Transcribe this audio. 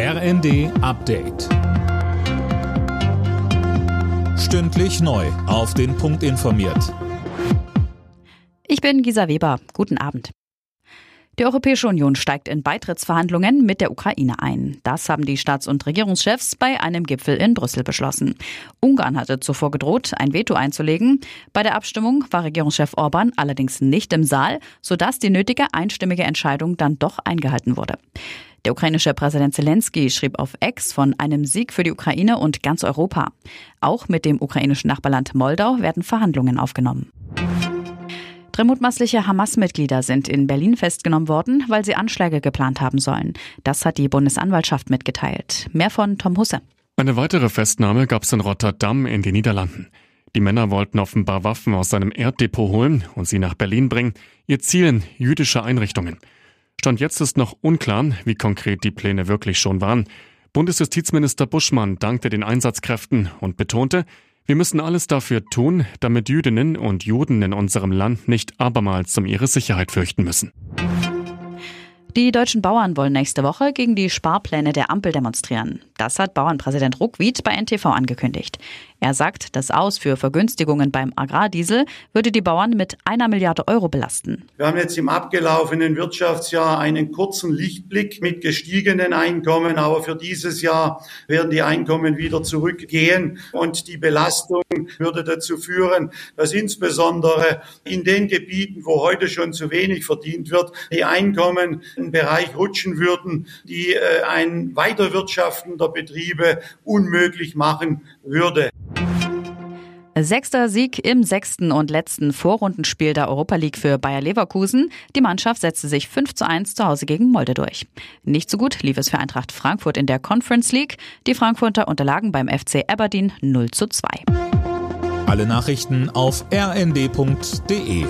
RND Update. Stündlich neu. Auf den Punkt informiert. Ich bin Gisa Weber. Guten Abend. Die Europäische Union steigt in Beitrittsverhandlungen mit der Ukraine ein. Das haben die Staats- und Regierungschefs bei einem Gipfel in Brüssel beschlossen. Ungarn hatte zuvor gedroht, ein Veto einzulegen. Bei der Abstimmung war Regierungschef Orban allerdings nicht im Saal, sodass die nötige einstimmige Entscheidung dann doch eingehalten wurde. Der ukrainische Präsident Zelensky schrieb auf Ex von einem Sieg für die Ukraine und ganz Europa. Auch mit dem ukrainischen Nachbarland Moldau werden Verhandlungen aufgenommen. Drei mutmaßliche Hamas-Mitglieder sind in Berlin festgenommen worden, weil sie Anschläge geplant haben sollen. Das hat die Bundesanwaltschaft mitgeteilt. Mehr von Tom Husse. Eine weitere Festnahme gab es in Rotterdam in den Niederlanden. Die Männer wollten offenbar Waffen aus seinem Erddepot holen und sie nach Berlin bringen. Ihr Ziel jüdische Einrichtungen. Stand jetzt ist noch unklar, wie konkret die Pläne wirklich schon waren. Bundesjustizminister Buschmann dankte den Einsatzkräften und betonte, wir müssen alles dafür tun, damit Jüdinnen und Juden in unserem Land nicht abermals um ihre Sicherheit fürchten müssen. Die deutschen Bauern wollen nächste Woche gegen die Sparpläne der Ampel demonstrieren. Das hat Bauernpräsident Ruckwied bei NTV angekündigt. Er sagt, das Aus für Vergünstigungen beim Agrardiesel würde die Bauern mit einer Milliarde Euro belasten. Wir haben jetzt im abgelaufenen Wirtschaftsjahr einen kurzen Lichtblick mit gestiegenen Einkommen, aber für dieses Jahr werden die Einkommen wieder zurückgehen und die Belastung würde dazu führen, dass insbesondere in den Gebieten, wo heute schon zu wenig verdient wird, die Einkommen in einen Bereich rutschen würden, die äh, ein Weiterwirtschaften der Betriebe unmöglich machen würde. Sechster Sieg im sechsten und letzten Vorrundenspiel der Europa League für Bayer Leverkusen. Die Mannschaft setzte sich 5 zu 1 zu Hause gegen Molde durch. Nicht so gut lief es für Eintracht Frankfurt in der Conference League. Die Frankfurter unterlagen beim FC Aberdeen 0 zu 2. Alle Nachrichten auf rnd.de